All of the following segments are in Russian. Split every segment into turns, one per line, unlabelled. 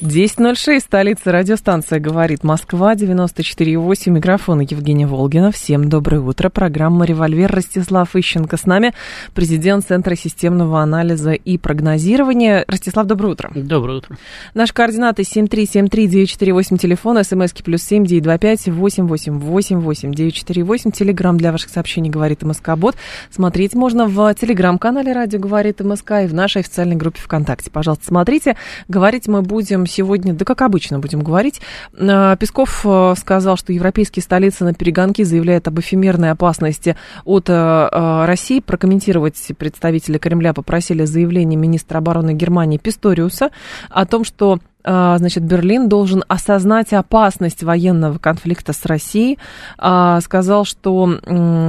10.06, столица радиостанция «Говорит Москва», 94.8, микрофон Евгения Волгина. Всем доброе утро. Программа «Револьвер» Ростислав Ищенко с нами, президент Центра системного анализа и прогнозирования. Ростислав, доброе утро.
Доброе утро.
Наши координаты 7373948, телефон, смски плюс 7 925 888 948, телеграмм для ваших сообщений «Говорит МСК-бот». Смотреть можно в телеграм-канале «Радио говорит МСК» и в нашей официальной группе ВКонтакте. Пожалуйста, смотрите. Говорить мы будем сегодня, да как обычно будем говорить. А, Песков э, сказал, что европейские столицы на перегонки заявляют об эфемерной опасности от э, э, России. Прокомментировать представители Кремля попросили заявление министра обороны Германии Писториуса о том, что значит, Берлин должен осознать опасность военного конфликта с Россией, а, сказал, что,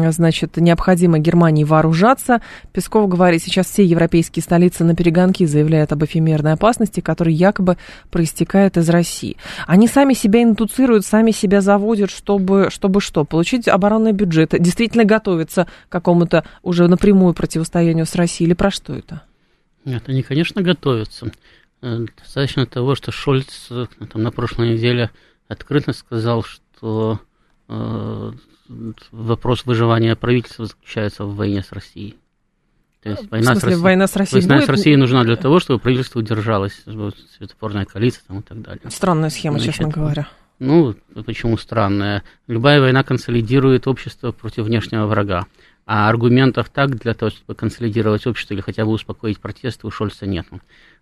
значит, необходимо Германии вооружаться. Песков говорит, сейчас все европейские столицы на перегонки заявляют об эфемерной опасности, которая якобы проистекает из России. Они сами себя индуцируют, сами себя заводят, чтобы, чтобы что? Получить оборонный бюджет, действительно готовиться к какому-то уже напрямую противостоянию с Россией, или про что это?
Нет, они, конечно, готовятся. Э, достаточно того, что Шольц э, там, на прошлой неделе открыто сказал, что э, вопрос выживания правительства заключается в войне с Россией.
То есть война, смысле, с Россией, война с Россией
война будет? с Россией нужна для того, чтобы правительство удержалось, светофорная коалиция там, и так далее.
Странная схема, Значит, честно говоря.
Ну, почему странная? Любая война консолидирует общество против внешнего врага. А аргументов так для того, чтобы консолидировать общество или хотя бы успокоить протесты, у Шольца нет.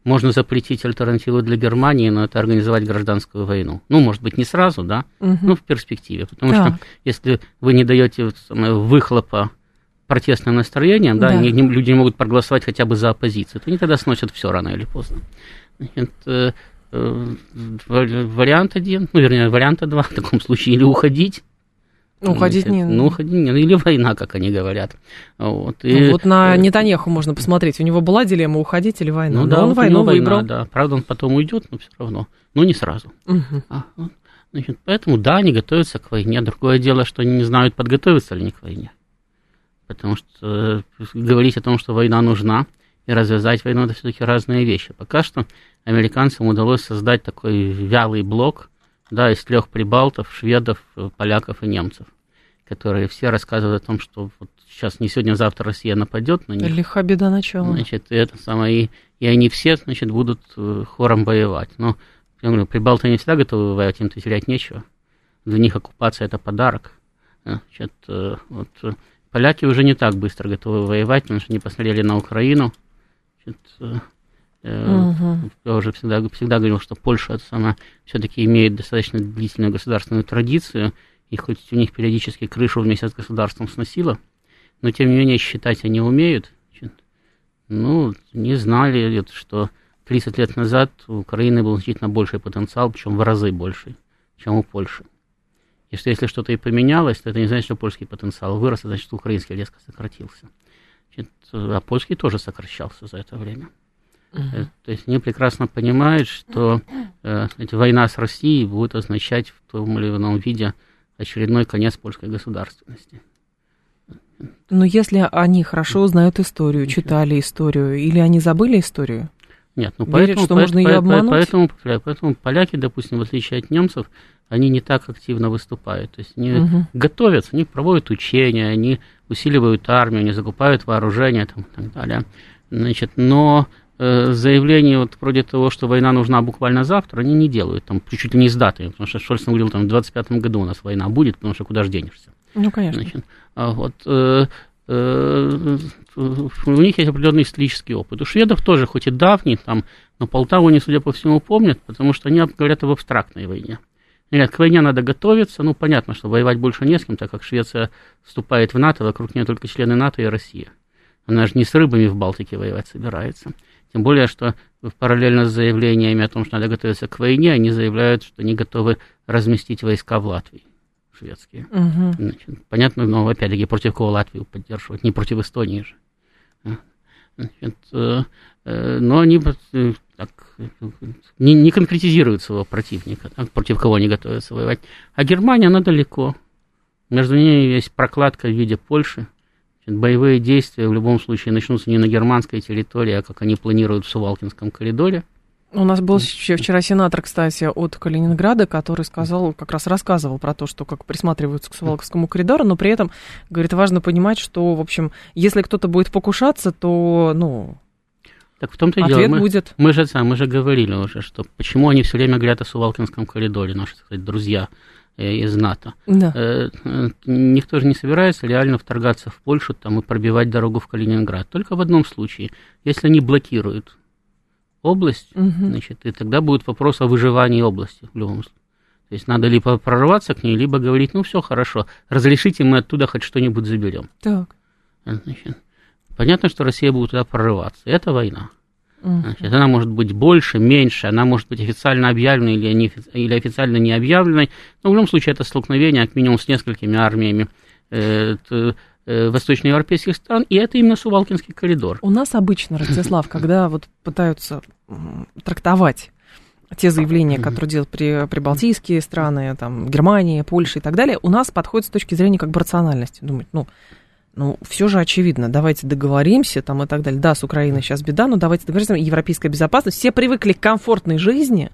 Можно запретить альтернативу для Германии, но это организовать гражданскую войну. Ну, может быть, не сразу, да, угу. но в перспективе. Потому так. что если вы не даете выхлопа протестным настроениям, да, да. Не, не, люди не могут проголосовать хотя бы за оппозицию, то они тогда сносят все рано или поздно. Это, э, вариант один, ну, вернее, варианта два в таком случае, или уходить,
ну, уходить не...
Ну, уходить не... Или война, как они говорят.
Вот, и... ну, вот на Нетаньяху можно посмотреть. У него была дилемма, уходить или война.
Ну, да, он вот войну война, выбрал. Да. Правда, он потом уйдет, но все равно. Но не сразу. Угу. А, вот. Значит, поэтому, да, они готовятся к войне. Другое дело, что они не знают, подготовиться ли они к войне. Потому что э, говорить о том, что война нужна, и развязать войну, это все-таки разные вещи. Пока что американцам удалось создать такой вялый блок, да, из трех прибалтов, шведов, поляков и немцев, которые все рассказывают о том, что вот сейчас не сегодня, завтра Россия нападет на них.
Лиха беда начала.
Значит, это самое, и, и они все, значит, будут э, хором воевать. Но, я говорю, прибалты не всегда готовы воевать, им-то терять нечего. Для них оккупация – это подарок. Значит, э, вот, э, поляки уже не так быстро готовы воевать, потому что они посмотрели на Украину. Значит, Угу. Я уже всегда, всегда говорил, что Польша это сама все-таки имеет достаточно длительную государственную традицию, и хоть у них периодически крышу вместе с государством сносило, но тем не менее считать они умеют. Ну, не знали, что 30 лет назад у Украины был значительно больший потенциал, причем в разы больше, чем у Польши. И что если что-то и поменялось, то это не значит, что польский потенциал вырос, а значит, что украинский резко сократился. Значит, а польский тоже сокращался за это время. Uh-huh. То есть они прекрасно понимают, что э, война с Россией будет означать в том или ином виде очередной конец польской государственности.
Но если они хорошо знают историю, читали историю, или они забыли историю?
Нет, ну Верят, поэтому, что по, можно по, ее обмануть? Поэтому, поэтому поляки, допустим, в отличие от немцев, они не так активно выступают. То есть они угу. готовятся, они проводят учения, они усиливают армию, они закупают вооружение там, и так далее. Значит, но Э, заявление вот вроде того, что война нужна буквально завтра, они не делают, там, чуть-чуть не с датой, потому что Шольц говорил, там, в 25 году у нас война будет, потому что куда же денешься.
Ну, конечно. Значит,
а вот, э, э, у них есть определенный исторический опыт. У шведов тоже, хоть и давний, там, но Полтаву они, судя по всему, помнят, потому что они говорят об абстрактной войне. Говорят, к войне надо готовиться, ну, понятно, что воевать больше не с кем, так как Швеция вступает в НАТО, вокруг нее только члены НАТО и Россия. Она же не с рыбами в Балтике воевать собирается. Тем более, что параллельно с заявлениями о том, что надо готовиться к войне, они заявляют, что они готовы разместить войска в Латвии, шведские. Угу. Значит, понятно, но опять-таки против кого Латвию поддерживать, не против Эстонии же. Значит, но они так, не, не конкретизируют своего противника, так, против кого они готовятся воевать. А Германия, она далеко. Между ними есть прокладка в виде Польши. Боевые действия в любом случае начнутся не на германской территории, а как они планируют в Сувалкинском коридоре.
У нас был вчера сенатор, кстати, от Калининграда, который сказал, как раз рассказывал про то, что как присматриваются к Сувалковскому коридору, но при этом, говорит, важно понимать, что, в общем, если кто-то будет покушаться, то, ну,
так в том-то и
Ответ
дело. Мы,
будет.
Мы же, мы же говорили уже, что почему они все время говорят о Сувалкинском коридоре, наши, так сказать, друзья из НАТО.
Да.
Э, никто же не собирается реально вторгаться в Польшу там, и пробивать дорогу в Калининград. Только в одном случае, если они блокируют область,
Мгм.
значит, и тогда будет вопрос о выживании области в любом случае. То есть надо либо прорваться к ней, либо говорить, ну все хорошо, разрешите, мы оттуда хоть что-нибудь заберем.
Так.
Значит, понятно, что Россия будет туда прорываться. Это война. Значит, она может быть больше, меньше, она может быть официально объявленной или, не, или официально не объявленной. Но в любом случае это столкновение, как минимум, с несколькими армиями э, э, восточноевропейских стран, и это именно Сувалкинский коридор.
У нас обычно, Ростислав, когда вот пытаются трактовать те заявления, которые делают при, прибалтийские страны, там, Германия, Польша и так далее, у нас подходит с точки зрения как бы рациональности. Думать, ну, ну, все же очевидно, давайте договоримся там и так далее. Да, с Украиной сейчас беда, но давайте договоримся, европейская безопасность. Все привыкли к комфортной жизни,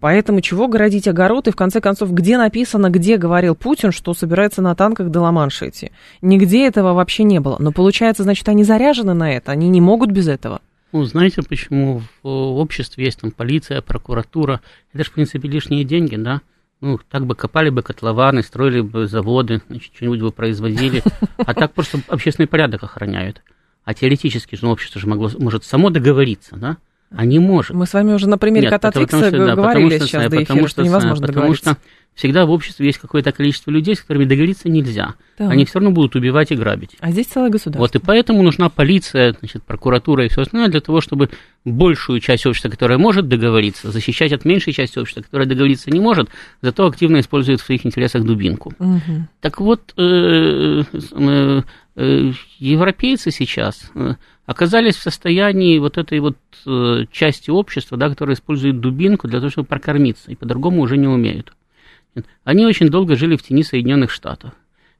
поэтому чего городить огород, и в конце концов, где написано, где говорил Путин, что собирается на танках до Ла-Манша идти? Нигде этого вообще не было. Но получается, значит, они заряжены на это, они не могут без этого.
Ну, знаете, почему в обществе есть там полиция, прокуратура? Это же, в принципе, лишние деньги, да? Ну, так бы копали бы котлованы, строили бы заводы, значит, что-нибудь бы производили. А так просто общественный порядок охраняют. А теоретически же ну, общество же могло, может само договориться, да? А не может.
Мы с вами уже на примере
Нет,
кота
потому
Твикса
что- да,
говорили
потому что,
сейчас
да,
до
потому
эфира, что невозможно
потому
договориться.
что всегда в обществе есть какое-то количество людей, с которыми договориться нельзя.
Так.
Они все равно будут убивать и грабить.
А здесь целое государство.
Вот и поэтому нужна полиция, значит, прокуратура и все остальное для того, чтобы большую часть общества, которая может договориться, защищать от меньшей части общества, которая договориться не может, зато активно использует в своих интересах дубинку.
Мгм.
Так вот, э, э, э, европейцы сейчас э, оказались в состоянии вот этой вот э, части общества, да, которая использует дубинку для того, чтобы прокормиться, и по-другому уже не умеют. Они очень долго жили в тени Соединенных Штатов.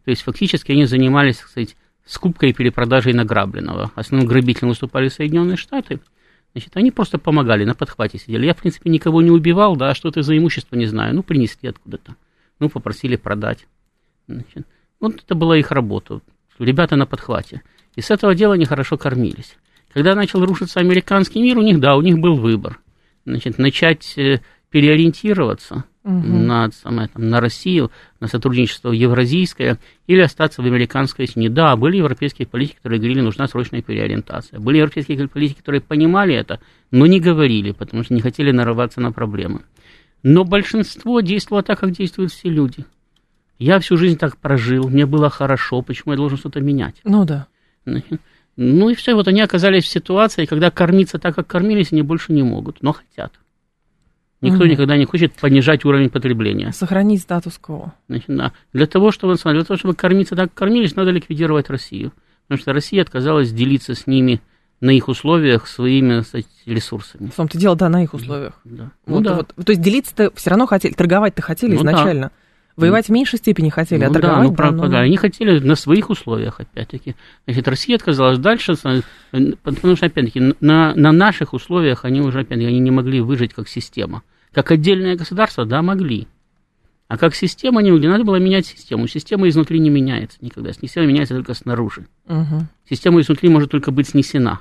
То есть фактически они занимались, так сказать, скупкой и перепродажей награбленного. Основным грабителем выступали Соединенные Штаты. Значит, они просто помогали, на подхвате сидели. Я, в принципе, никого не убивал, да, что это за имущество, не знаю. Ну, принесли откуда-то. Ну, попросили продать. Значит, вот это была их работа. Ребята на подхвате. И с этого дела они хорошо кормились. Когда начал рушиться американский мир, у них, да, у них был выбор. Значит, начать э, переориентироваться
Мгм.
на, самое, там, на Россию, на сотрудничество евразийское, или остаться в американской сне. Да, были европейские политики, которые говорили, нужна срочная переориентация. Были европейские политики, которые понимали это, но не говорили, потому что не хотели нарываться на проблемы. Но большинство действовало так, как действуют все люди. Я всю жизнь так прожил, мне было хорошо, почему я должен что-то менять?
Ну да.
Ну и все, вот они оказались в ситуации, когда кормиться так, как кормились, они больше не могут, но хотят. Никто
Мгм.
никогда не хочет понижать уровень потребления.
Сохранить статус-кво.
Значит, да. Для того, чтобы, для того, чтобы кормиться так, как кормились, надо ликвидировать Россию. Потому что Россия отказалась делиться с ними на их условиях своими сказать, ресурсами.
В том-то дело, да, на их условиях.
Да. Ну
Вот,
да.
вот. То есть делиться-то все равно хотели, торговать-то хотели
Ну да.
Воевать в меньшей степени хотели, а
Ну да,
торговать,
ну, правда,
ну,
да, они хотели на своих условиях, опять-таки. Значит, Россия отказалась дальше, э, потому что, опять-таки, на, на наших условиях они уже, опять-таки, они не могли выжить как система. Как отдельное государство, да, могли. А как система не могли, надо было менять систему. Система изнутри не меняется никогда. Система меняется только снаружи.
Мгм.
Система изнутри может только быть снесена.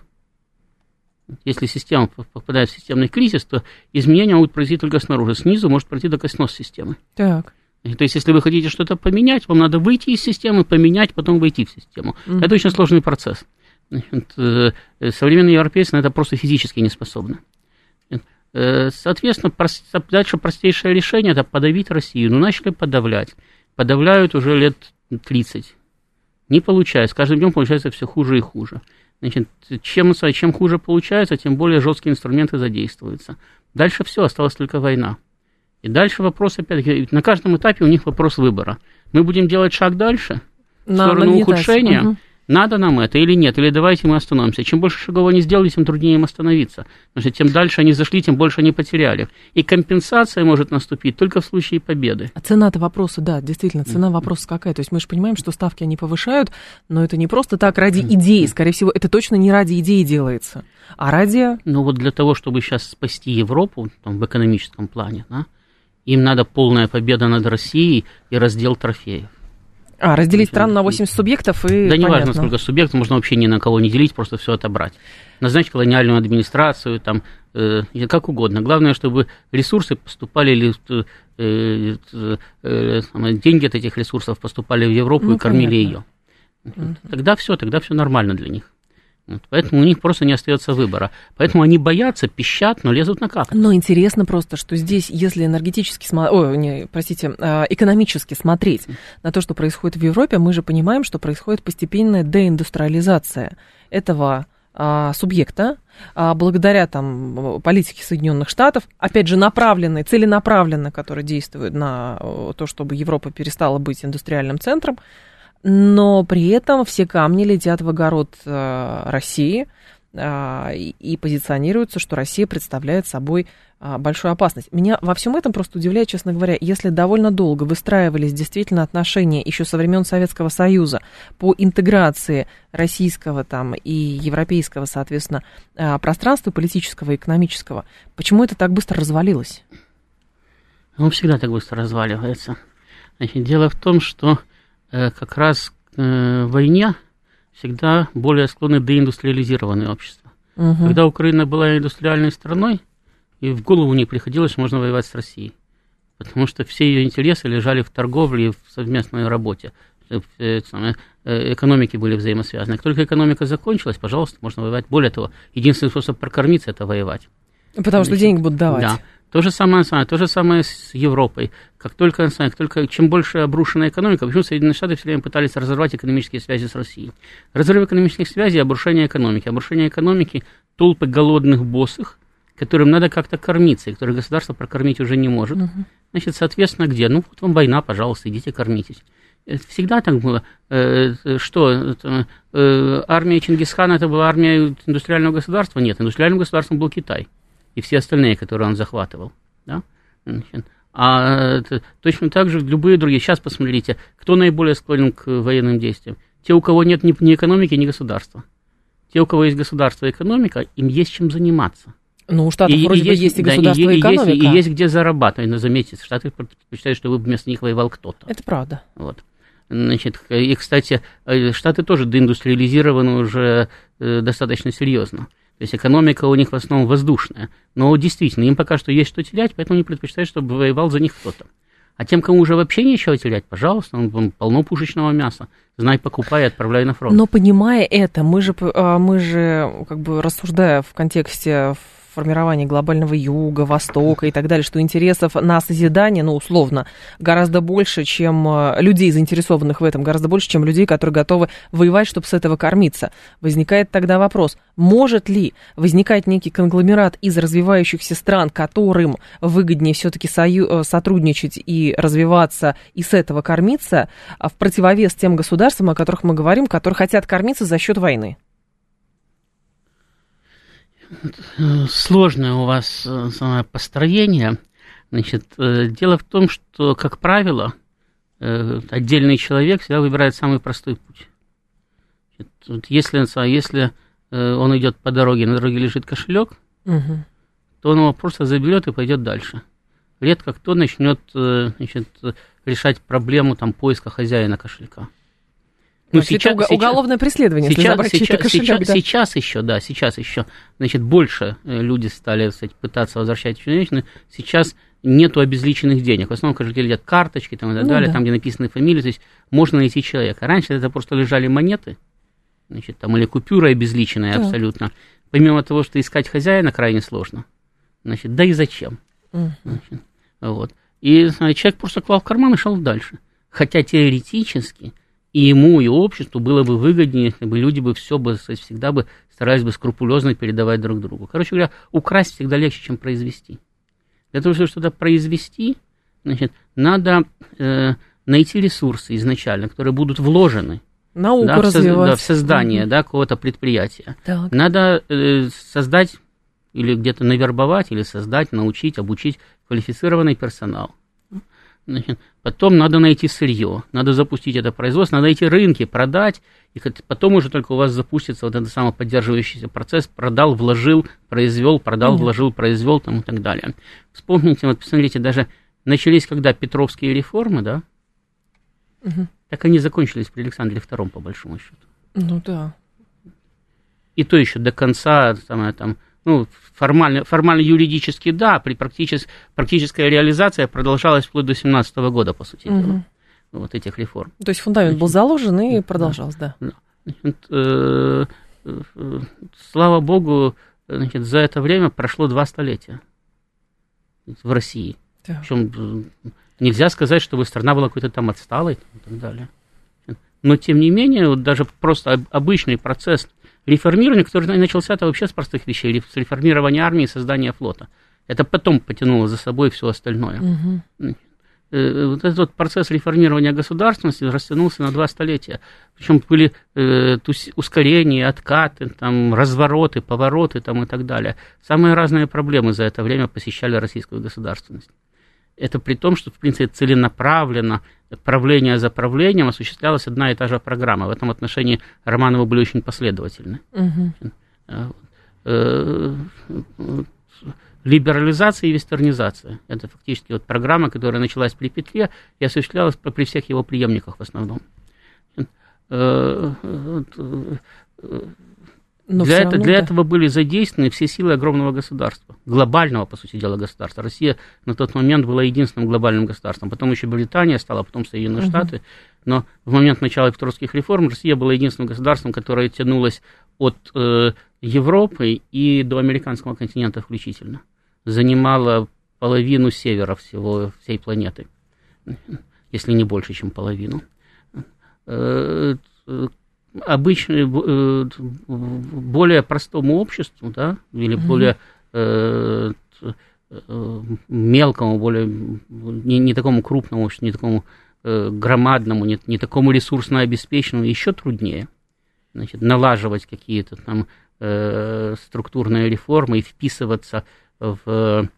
Если система попадает в системный кризис, то изменения могут произойти только снаружи. Снизу может пройти только снос системы.
Так.
То есть, если вы хотите что-то поменять, вам надо выйти из системы, поменять, потом войти в систему.
Мгм.
Это очень сложный процесс. Э, современные европейцы на это просто физически не способны. Э, Соответственно, дальше простейшее решение – это подавить Россию. Ну, начали подавлять. Подавляют уже лет 30. Не получается. С каждым днем получается все хуже и хуже. Значит, чем, чем хуже получается, тем более жесткие инструменты задействуются. Дальше все, осталась только война. И дальше вопрос, опять-таки, на каждом этапе у них вопрос выбора. Мы будем делать шаг дальше, в
На-
сторону
нагнетать.
ухудшения,
Мгм.
надо нам это или нет, или давайте мы остановимся. Чем больше шагов они сделали, тем труднее им остановиться. Потому что тем дальше они зашли, тем больше они потеряли. И компенсация может наступить только в случае победы.
А цена-то вопроса, да, действительно, цена вопроса какая? То есть мы же понимаем, что ставки они повышают, но это не просто так ради идеи, скорее всего, это точно не ради идеи делается, а ради...
Ну вот для того, чтобы сейчас спасти Европу там, в экономическом плане, да, им надо полная победа над Россией и раздел трофеев.
А, разделить страну на 80 субъектов и
Да не
понятно.
важно, сколько субъектов, можно вообще ни на кого не делить, просто все отобрать. Назначить колониальную администрацию, там, э, как угодно. Главное, чтобы ресурсы поступали, или, э, э, э, деньги от этих ресурсов поступали в Европу
Ну,
и кормили
понятно.
ее. Тогда все, тогда все нормально для них. Вот, поэтому у них просто не остается выбора. Поэтому они боятся, пищат, но лезут на как.
Но интересно просто, что здесь, если энергетически, смо- ой, не, простите, а, экономически смотреть на то, что происходит в Европе, мы же понимаем, что происходит постепенная деиндустриализация этого а, субъекта, а, благодаря там политике Соединенных Штатов, опять же направленной, целенаправленно, которая действует на то, чтобы Европа перестала быть индустриальным центром, но при этом все камни летят в огород э, России э, и, позиционируется, что Россия представляет собой э, большую опасность. Меня во всем этом просто удивляет, честно говоря, если довольно долго выстраивались действительно отношения еще со времен Советского Союза по интеграции российского там и европейского, соответственно, пространства политического и экономического, почему это так быстро развалилось?
Он всегда так быстро разваливается. Значит, дело в том, что как раз э, в войне всегда более склонны деиндустриализированные общества.
Мгм.
Когда Украина была индустриальной страной, и в голову не приходилось, что можно воевать с Россией. Потому что все ее интересы лежали в торговле и в совместной работе. Э, э, э, Экономики были взаимосвязаны. Как только экономика закончилась, пожалуйста, можно воевать. Более того, единственный способ прокормиться – это воевать.
Потому что денег будут давать.
Да. То же самое, то же самое с Европой. Как только, как только чем больше обрушена экономика, почему Соединенные Штаты все время пытались разорвать экономические связи с Россией? Разрыв экономических связей, обрушение экономики. Обрушение экономики, толпы голодных боссов, которым надо как-то кормиться, и которые государство прокормить уже не может. Значит, соответственно, где? Ну, вот вам война, пожалуйста, идите кормитесь. Это Всегда так было. Э, э, Что, э, армия Чингисхана это была армия индустриального государства? Нет, индустриальным государством был Китай и все остальные, которые он захватывал. Да? А точно так же любые другие. Сейчас посмотрите, кто наиболее склонен к военным действиям. Те, у кого нет ни, ни экономики, ни государства. Те, у кого есть государство и экономика, им есть чем заниматься.
Ну, у Штатов вроде бы есть и
да,
государство, и,
и, есть,
экономика.
и есть где зарабатывать. Но заметьте, Штаты предпочитают, чтобы вместо них воевал кто-то.
Это правда.
Вот. Значит, и, кстати, э, Штаты тоже деиндустриализированы уже э, достаточно серьезно. То есть экономика у них в основном воздушная. Но действительно, им пока что есть что терять, поэтому они предпочитают, чтобы воевал за них кто-то. А тем, кому уже вообще нечего терять, пожалуйста, он, полно пушечного мяса. Знай, покупай и отправляй на фронт.
Но понимая это, мы же, а, мы же, как бы рассуждая в контексте формирования глобального юга, востока и так далее, что интересов на созидание, ну, условно, гораздо больше, чем а, людей, заинтересованных в этом, гораздо больше, чем людей, которые готовы воевать, чтобы с этого кормиться. Возникает тогда вопрос, может ли возникать некий конгломерат из развивающихся стран, которым выгоднее все-таки сою- э, сотрудничать и развиваться, и с этого кормиться, а в противовес тем государствам, о которых мы говорим, которые хотят кормиться за счет войны?
Сложное у вас э, самое построение. Значит, э, дело в том, что, как правило, э, отдельный человек всегда выбирает самый простой путь. Значит, если, а если он идет по дороге, на дороге лежит кошелек,
Мгм.
то он его просто заберет и пойдет дальше. Редко кто начнет значит, решать проблему там, поиска хозяина кошелька.
Ну, это уго- уголовное преследование,
сейчас, сейчас,
кошелек,
сейчас,
да.
сейчас еще, да, сейчас еще, значит, больше э, люди стали, сказать, пытаться возвращать человечную. Сейчас нету обезличенных денег. В основном кошельки лежат карточки там, и так
Ну
далее,
да.
там, где написаны фамилии, то есть можно найти человека. Раньше это просто лежали монеты, значит, там, или купюры обезличенные
Так.
абсолютно. Помимо того, что искать хозяина крайне сложно. Значит, да и зачем? Значит, вот. И знаете, человек просто клал в карман и шел дальше. Хотя теоретически и ему, и обществу было бы выгоднее, если бы люди бы все бы, всегда бы старались бы скрупулезно передавать друг другу. Короче говоря, украсть всегда легче, чем произвести. Для того, чтобы что-то произвести, значит, надо э, найти ресурсы изначально, которые будут вложены
Науку
да, в, соз-
развивать.
да, в создание да, какого-то предприятия.
Так.
Надо э, создать или где-то навербовать, или создать, научить, обучить квалифицированный персонал. Значит, потом надо найти сырье, надо запустить это производство, надо найти рынки, продать, и потом уже только у вас запустится вот этот самый поддерживающийся процесс, продал, вложил, произвел, продал,
Понятно.
вложил, произвел там и так далее. Вспомните, вот посмотрите, даже начались когда Петровские реформы, да,
Мгм.
так они закончились при Александре II, по большому счету.
Ну да.
и то еще до конца, самое, там, ну, формально, формально юридически да, при практичес, практическая реализация продолжалась вплоть до 17 года, по сути дела,
Мгм.
вот этих реформ.
То есть фундамент был заложен и продолжался, да.
Значит, э, э, слава богу, значит, за это время прошло два столетия в России.
Так.
Причем э, нельзя сказать, чтобы страна была какой-то там отсталой и так далее. Но, тем не менее, вот даже просто об- обычный процесс реформирования, который начался-то вообще с простых вещей, с реформирования армии и создания флота. Это потом потянуло за собой все остальное. Э, Вот этот вот процесс реформирования государственности растянулся на два столетия. Причем были э, ускорения, откаты, там, развороты, повороты там, и так далее. Самые разные проблемы за это время посещали российскую государственность. Это при том, что, в принципе, целенаправленно, правление за правлением осуществлялась одна и та же программа. В этом отношении Романовы были очень последовательны. Э, э, либерализация и вестернизация. Это фактически вот программа, которая началась при Петре и осуществлялась при всех его преемниках в основном. Э, э,
Но
для, это-
равно,
для
да.
этого были задействованы все силы огромного государства, глобального, по сути дела, государства. Россия на тот момент была единственным глобальным государством. Потом еще Британия стала, потом Соединенные
Мгм.
Штаты. Но в момент начала петровских реформ Россия была единственным государством, которое тянулось от э, Европы и до американского континента включительно. Занимала половину севера всего, всей планеты, если не больше, чем половину. Э, э, более простому обществу, да, или
Мгм.
более э, э, мелкому, более не, не такому крупному обществу, не такому э, громадному, не, не такому ресурсно обеспеченному, еще труднее значит, налаживать какие-то там э, структурные реформы и вписываться в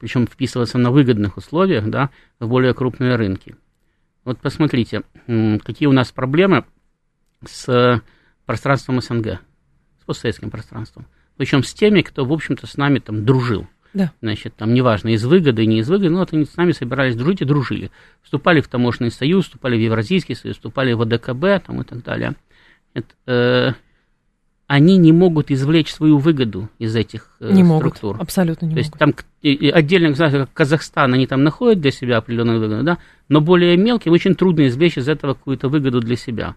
причем вписываться на выгодных условиях, да, в более крупные рынки. Вот посмотрите, какие у нас проблемы с пространством СНГ, с постсоветским пространством. Причем с теми, кто, в общем-то, с нами там дружил.
Да.
Значит, там неважно, из выгоды, не из выгоды, но вот они с нами собирались дружить и дружили. Вступали в таможенный союз, вступали в Евразийский союз, вступали в АДКБ там, и так далее. Это, э, они не могут извлечь свою выгоду из этих э,
Не могут,
структур.
абсолютно не
То есть
могут.
там и- и отдельно, как Казахстан, они там находят для себя определенную выгоду, да, но более мелким очень трудно извлечь из этого какую-то выгоду для себя.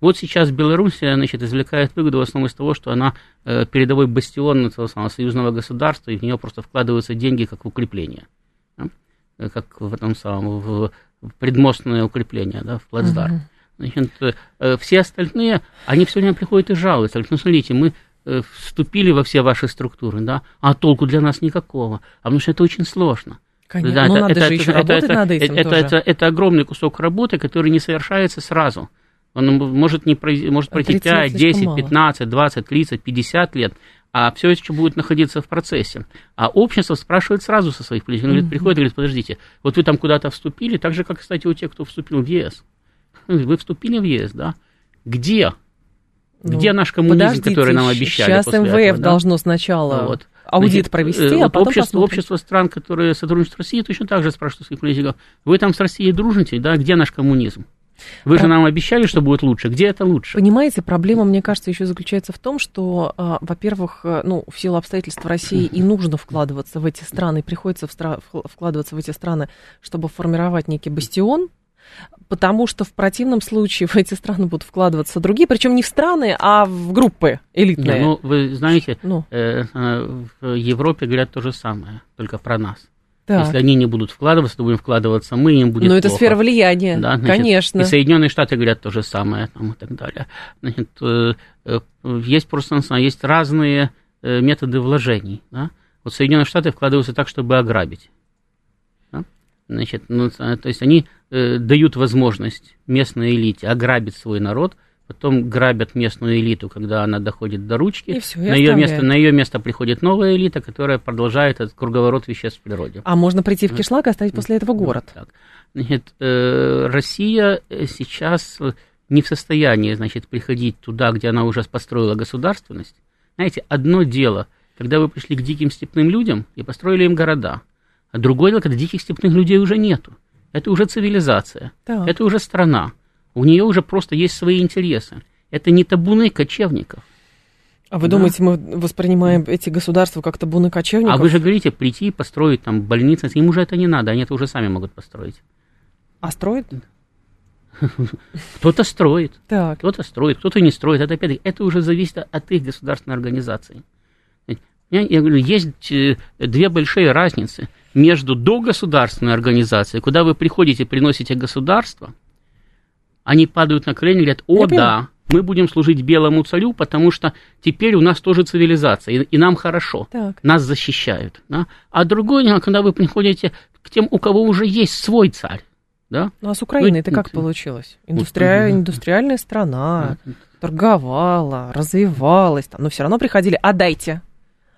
Вот сейчас Беларусь, значит, извлекает выгоду в основном из того, что она э, передовой бастион самого союзного государства, и в нее просто вкладываются деньги как в укрепление, да, э, как в этом самом, в, предмостное укрепление, да, в плацдарм.
Мгм.
Значит, э, все остальные, они все время приходят и жалуются. Говорят, ну, смотрите, мы вступили во все ваши структуры, да, а толку для нас никакого, а потому что это очень сложно.
Конечно.
Да,
Но
это-
надо
это-
же
это-
еще
это-
работать
это-
над этим
это,
тоже.
это, это огромный кусок работы, который не совершается сразу. Он может, не может
А
пройти
30 лет
5,
слишком
10,
мало.
15, 20, 30, 50 лет, а все еще будет находиться в процессе. А общество спрашивает сразу со своих политиков. Говорит, приходит и говорит, подождите, вот вы там куда-то вступили, так же, как, кстати, у тех, кто вступил в ЕС. Вы вступили в ЕС, да? Где?
Ну,
Где наш коммунизм,
Подождите,
который нам обещали
Сейчас
после
МВФ
этого, да?
должно сначала
Вот.
аудит
Значит,
провести,
э,
а
вот
потом
общество,
посмотрим.
общество стран, которые сотрудничают с Россией, точно так же спрашивают своих политиков, вы там с Россией дружите, да, где наш коммунизм? Вы же
Про-
нам обещали, что будет лучше, где это лучше?
Понимаете, проблема, мне кажется, еще заключается в том, что, а, во-первых, а, ну, в силу обстоятельств России и нужно вкладываться в эти страны, приходится вкладываться в эти страны, чтобы формировать некий бастион, потому что в противном случае в эти страны будут вкладываться другие, причем не в страны, а в группы элитные.
ну, вы знаете,
Ну,
э, э, в Европе говорят то же самое, только про нас.
Так.
Если они не будут вкладываться, то будем вкладываться мы, им будет
Но это
плохо.
сфера влияния,
Да, значит,
конечно.
И Соединенные Штаты говорят то же самое там, и так далее. Значит, э, э, есть просто есть разные э, методы вложений. Да? Вот Соединенные Штаты вкладываются так, чтобы ограбить. Да? Значит, ну, то есть они дают возможность местной элите ограбить свой народ, потом грабят местную элиту, когда она доходит до ручки. И все, и на, ее место, на ее место приходит новая элита, которая продолжает этот круговорот веществ в природе.
А можно прийти в кишлак и оставить после этого город?
Вот так. Значит, э, Россия сейчас не в состоянии, значит, приходить туда, где она уже построила государственность. Знаете, одно дело, когда вы пришли к диким степным людям и построили им города, а другое дело, когда диких степных людей уже нету. Это уже цивилизация, так. это уже страна. У нее уже просто есть свои интересы. Это не табуны кочевников.
А вы да. думаете, мы воспринимаем эти государства как табуны кочевников?
А вы же говорите, прийти и построить там больницы, им уже это не надо, они это уже сами могут построить.
А строят?
Кто-то строит, кто-то строит, кто-то не строит. Это опять это уже зависит от их государственной организации. Я, говорю, есть э, две большие разницы между догосударственной организацией, куда вы приходите, приносите государство, они падают на колени и говорят, о, да, мы будем служить белому царю, потому что теперь у нас тоже цивилизация, и, и нам хорошо, так. нас защищают. Да? А другое, когда вы приходите к тем, у кого уже есть свой царь, да?
Ну а с Украиной это как получилось? Индустрия... Индустриальная страна, торговала, развивалась, там, но все равно приходили, отдайте,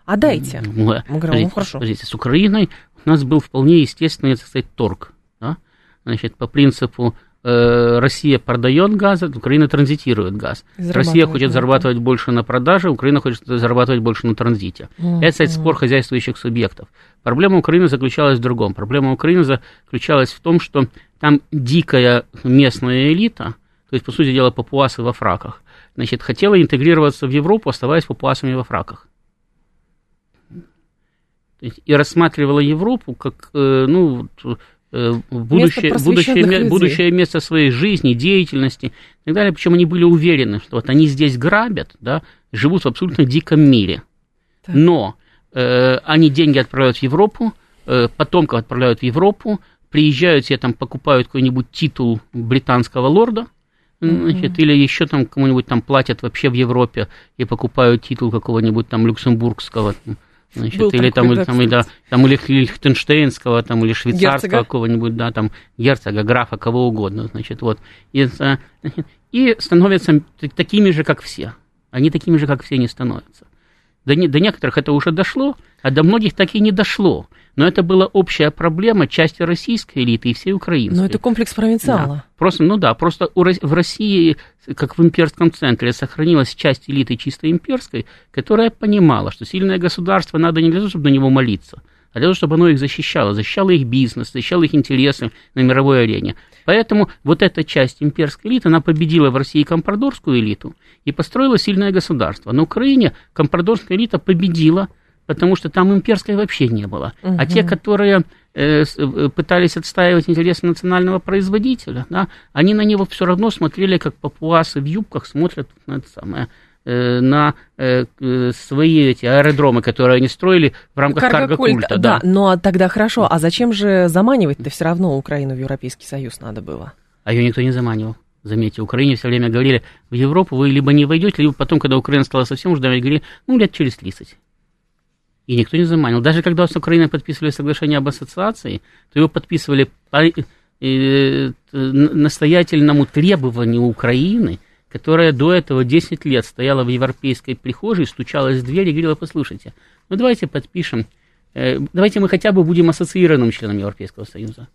отдайте.
Мы, Мы говорим, ну хорошо. Смотрите, с Украиной у нас был вполне естественный, так сказать, торг. Да? Значит, по принципу Россия продает газ, Украина транзитирует газ. Россия хочет зарабатывать больше на продаже, Украина хочет зарабатывать больше на транзите. Mm-hmm. Это, кстати, спор хозяйствующих субъектов. Проблема Украины заключалась в другом. Проблема Украины заключалась в том, что там дикая местная элита, то есть, по сути дела, папуасы во фраках, значит, хотела интегрироваться в Европу, оставаясь папуасами во фраках. И рассматривала Европу как, э, ну, э, будущее, будущее, будущее место своей жизни, деятельности и так далее. Причем они были уверены, что вот они здесь грабят, да, живут в абсолютно диком мире. Так. Но э, они деньги отправляют в Европу, э, потомков отправляют в Европу, приезжают себе там, покупают какой-нибудь титул британского лорда, значит, mm-hmm. или еще там кому-нибудь там платят вообще в Европе и покупают титул какого-нибудь там люксембургского, значит, Был или там, или, там, или, там, или лихтенштейнского, там, или швейцарского какого-нибудь, да, там, герцога, графа, кого угодно, значит, вот. И, и становятся такими же, как все. Они такими же, как все, не становятся. До, не, до некоторых это уже дошло, а до многих так и не дошло. Но это была общая проблема части российской элиты и всей украинской.
Но это комплекс провинциала.
Да. Просто, ну да, просто в России, как в имперском центре, сохранилась часть элиты чисто имперской, которая понимала, что сильное государство надо не для того, чтобы на него молиться, а для того, чтобы оно их защищало, защищало их бизнес, защищало их интересы на мировой арене. Поэтому вот эта часть имперской элиты, она победила в России компрадорскую элиту и построила сильное государство. На Украине компрадорская элита победила, потому что там имперской вообще не было. Угу. А те, которые э, э, пытались отстаивать интересы национального производителя, да, они на него все равно смотрели, как папуасы в юбках смотрят на это самое Э, на э, свои эти аэродромы, которые они строили в рамках карго-культа.
Да, да, ну а тогда хорошо. А зачем же заманивать-то все равно Украину в Европейский Союз надо было?
А ее никто не заманивал. Заметьте, Украине все время говорили, в Европу вы либо не войдете, либо потом, когда Украина стала совсем уже, говорили, ну, лет через 30. И никто не заманил. Даже когда с Украиной подписывали соглашение об ассоциации, то его подписывали по э, настоятельному требованию Украины – которая до этого 10 лет стояла в европейской прихожей, стучалась в дверь и говорила, послушайте, ну давайте подпишем, э, давайте мы хотя бы будем ассоциированным членом Европейского Союза.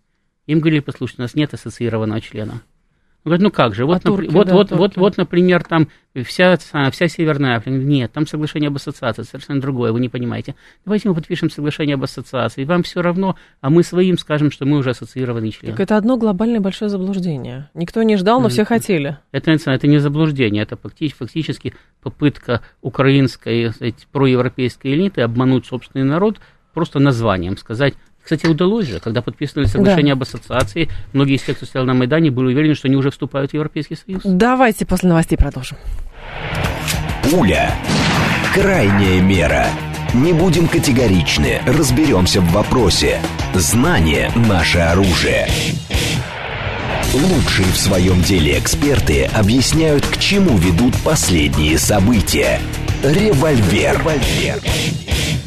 Им говорили, послушайте, у нас нет ассоциированного члена. Он говорит, ну как же, вот, а турки, вот, да, вот, вот, вот, например, там вся, вся Северная Африка. Нет, там соглашение об ассоциации, совершенно другое, вы не понимаете. Давайте мы подпишем соглашение об ассоциации, вам все равно, а мы своим скажем, что мы уже ассоциированный член.
Так это одно глобальное большое заблуждение. Никто не ждал, но это, все хотели.
Это, это не заблуждение, это фактически попытка украинской сказать, проевропейской элиты обмануть собственный народ просто названием, сказать кстати, удалось же, когда подписывали соглашение да. об ассоциации, многие из тех, кто стоял на Майдане, были уверены, что они уже вступают в Европейский Союз.
Давайте после новостей продолжим.
Пуля. Крайняя мера. Не будем категоричны, разберемся в вопросе. Знание – наше оружие. Лучшие в своем деле эксперты объясняют, к чему ведут последние события. Револьвер. Револьвер.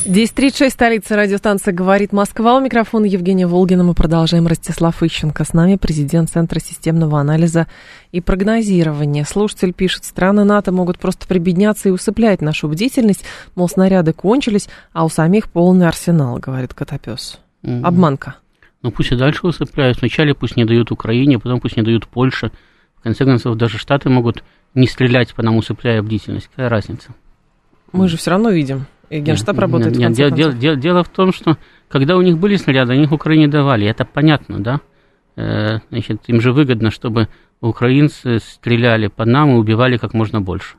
10.36, столица радиостанция «Говорит Москва». У микрофона Евгения Волгина. Мы продолжаем. Ростислав Ищенко с нами, президент Центра системного анализа и прогнозирования. Слушатель пишет, страны НАТО могут просто прибедняться и усыплять нашу бдительность. Мол, снаряды кончились, а у самих полный арсенал, говорит Котопес. Mm-hmm. Обманка.
Ну пусть и дальше усыпляют. Вначале пусть не дают Украине, потом пусть не дают Польше. В конце концов, даже Штаты могут не стрелять по нам, усыпляя бдительность. Какая разница?
Мы же все равно видим и Генштаб работает
нет,
в конце
дело, дело, дело в том, что когда у них были снаряды, они их Украине давали. Это понятно, да? Э, значит, им же выгодно, чтобы украинцы стреляли по нам и убивали как можно больше.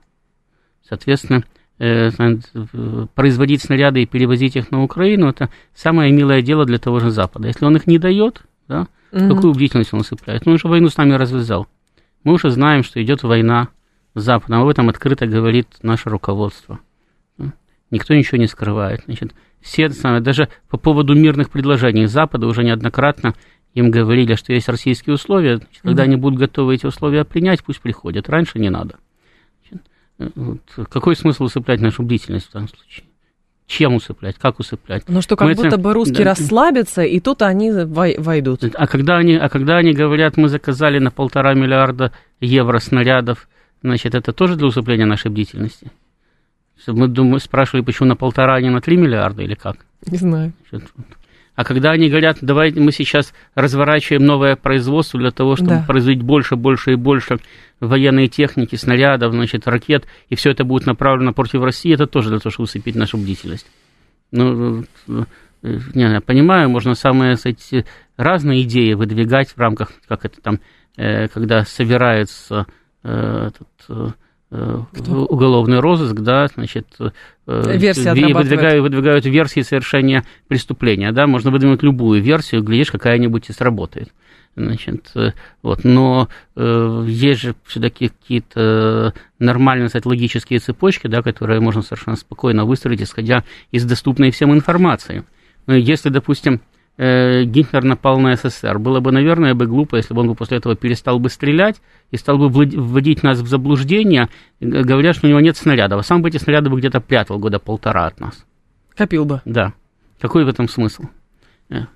Соответственно, производить снаряды и перевозить их на Украину, это самое милое дело для того же Запада. Если он их не дает, да, угу. какую бдительность он усыпляет? Ну, он уже войну с нами развязал. Мы уже знаем, что идет война с Западом, об этом открыто говорит наше руководство никто ничего не скрывает. Значит, все даже по поводу мирных предложений Запада уже неоднократно им говорили, что есть российские условия, значит, когда mm-hmm. они будут готовы эти условия принять, пусть приходят. Раньше не надо. Значит, вот, какой смысл усыплять нашу бдительность в данном случае? Чем усыплять? Как усыплять?
Ну что, как мы будто это... бы русские да. расслабятся, и тут они войдут.
А когда они, а когда они говорят, мы заказали на полтора миллиарда евро снарядов, значит, это тоже для усыпления нашей бдительности? Мы думаю, спрашивали, почему на полтора, а не на три миллиарда или как?
Не знаю.
А когда они говорят, давайте мы сейчас разворачиваем новое производство для того, чтобы да. производить больше, больше и больше военной техники, снарядов, значит, ракет, и все это будет направлено против России, это тоже для того, чтобы усыпить нашу бдительность. Ну, не, я понимаю, можно самые кстати, разные идеи выдвигать в рамках, как это там, э, когда собирается э, этот, кто? уголовный розыск, да, значит,
э, Версия выдвигают,
выдвигают версии совершения преступления, да, можно выдвинуть любую версию, глядишь, какая-нибудь и сработает. Значит, э, вот, но э, есть же все-таки какие-то нормальные, кстати, логические цепочки, да, которые можно совершенно спокойно выстроить, исходя из доступной всем информации. Ну, если, допустим, Э, Гитлер напал на СССР. Было бы, наверное, бы глупо, если бы он бы после этого перестал бы стрелять и стал бы вводить нас в заблуждение, говоря, что у него нет снарядов. А сам бы эти снаряды бы где-то прятал года полтора от нас.
Копил бы.
Да. Какой в этом смысл? Нет.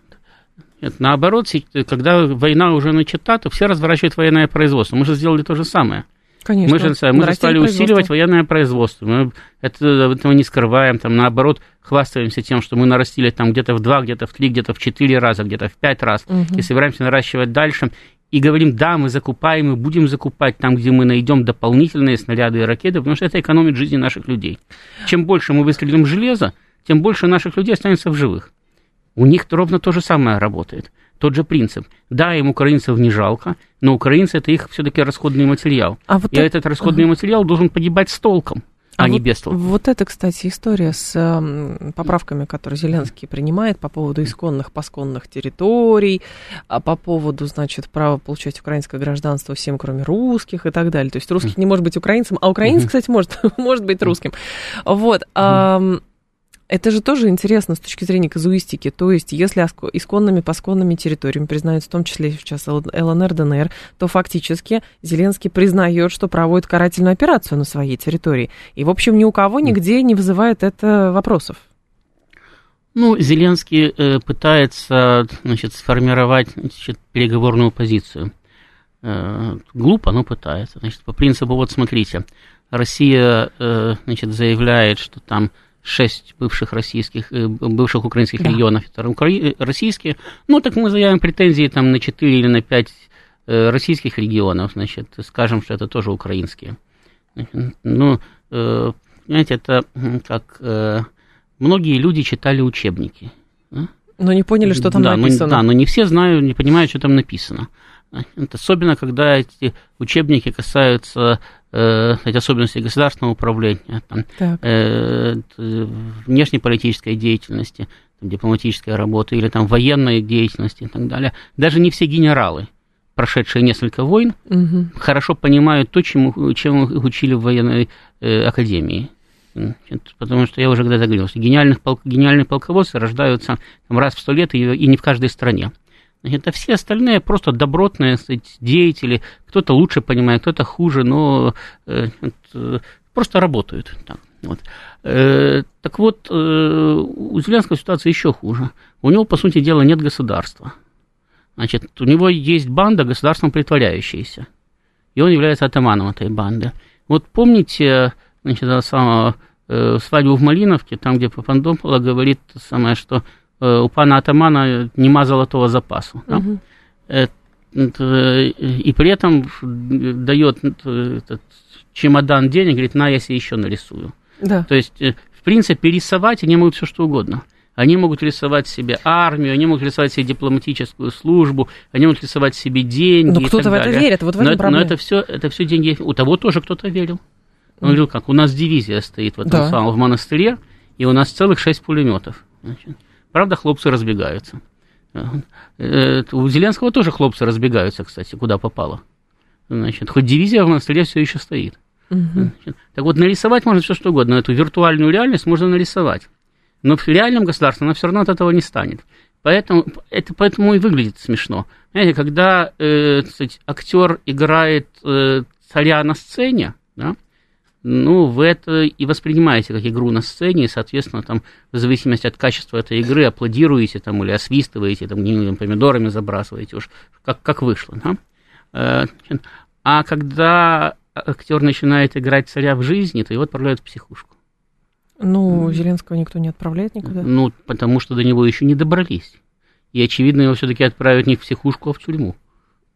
Наоборот, когда война уже начата, то все разворачивают военное производство. Мы же сделали то же самое.
Конечно.
Мы же, мы же стали усиливать военное производство. Мы это, этого не скрываем. Там, наоборот, хвастаемся тем, что мы нарастили там где-то в два, где-то в три, где-то в четыре раза, где-то в пять раз. Угу. И собираемся наращивать дальше. И говорим, да, мы закупаем и будем закупать там, где мы найдем дополнительные снаряды и ракеты, потому что это экономит жизни наших людей. Чем больше мы выстрелим железа, тем больше наших людей останется в живых. У них ровно то же самое работает тот же принцип. Да, им украинцев не жалко, но украинцы это их все-таки расходный материал. А вот и это... этот расходный ага. материал должен погибать с толком. А, а не
вот,
без толку.
Вот это, кстати, история с э, поправками, которые Зеленский принимает по поводу исконных, посконных территорий, а по поводу, значит, права получать украинское гражданство всем, кроме русских и так далее. То есть русский не может быть украинцем, а украинец, кстати, может, может быть русским. Вот. Э, это же тоже интересно с точки зрения казуистики. То есть, если исконными, посконными территориями признаются в том числе сейчас ЛНР, ДНР, то фактически Зеленский признает, что проводит карательную операцию на своей территории. И, в общем, ни у кого нигде не вызывает это вопросов.
Ну, Зеленский э, пытается значит, сформировать значит, переговорную позицию. Э, глупо, но пытается. Значит, по принципу, вот смотрите, Россия э, значит, заявляет, что там шесть бывших российских, э, бывших украинских да. регионов, это укра... российские, ну, так мы заявим претензии там на 4 или на 5 э, российских регионов, значит, скажем, что это тоже украинские. Ну, э, понимаете, это как многие люди читали учебники.
Но не поняли, что там
да,
написано.
Но, да, но не все знают, не понимают, что там написано. Особенно, когда эти учебники касаются э, особенности государственного управления, там, э, внешнеполитической деятельности, там, дипломатической работы или там, военной деятельности и так далее. Даже не все генералы, прошедшие несколько войн, угу. хорошо понимают то, чему, чем их учили в военной э, академии. Потому что я уже когда-то говорил, что гениальных, гениальные полководцы рождаются там, раз в сто лет и, и не в каждой стране. Это все остальные просто добротные сказать, деятели. Кто-то лучше понимает, кто-то хуже, но э, э, просто работают. Так. Вот. Э, так вот, э, у Зеленского ситуация еще хуже. У него, по сути дела, нет государства. Значит, у него есть банда, государством притворяющаяся. И он является атаманом этой банды. Вот помните, значит, самого, э, свадьбу в Малиновке, там, где Папандопола говорит самое, что у пана атамана нема золотого запасу. Да?
Мгм.
и при этом дает этот чемодан денег, говорит, на, я себе еще нарисую.
Да.
То есть, э, в принципе, рисовать они могут все что угодно. Они могут рисовать себе армию, они могут рисовать себе дипломатическую службу, они могут рисовать себе деньги.
Но
и
кто-то в это
далее.
верит, вот в
но,
этом
это, но
проблема.
это все, это все деньги. У того тоже кто-то верил. Он говорил, как у нас дивизия стоит в этом
Да.
самом в монастыре, и у нас целых шесть пулеметов. Значит, правда, хлопцы разбегаются. Э, У Зеленского тоже хлопцы разбегаются, кстати, куда попало. Значит, хоть дивизия в монастыре все еще стоит. Значит, Так вот, нарисовать можно все что угодно. Эту виртуальную реальность можно нарисовать. Но в реальном государстве она все равно от этого не станет. Поэтому это поэтому и выглядит смешно. Знаете, когда э, сказать, актер играет э, царя на сцене, да, ну, вы это и воспринимаете как игру на сцене, и, соответственно, там, в зависимости от качества этой игры, аплодируете там, или освистываете, там, не- помидорами забрасываете, уж как, как вышло. Да? Э, А когда актер начинает играть царя в жизни, то его отправляют в психушку.
Ну, Зеленского никто не отправляет никуда.
Ну, потому что до него еще не добрались. И, очевидно, его все-таки отправят не в психушку, а в тюрьму.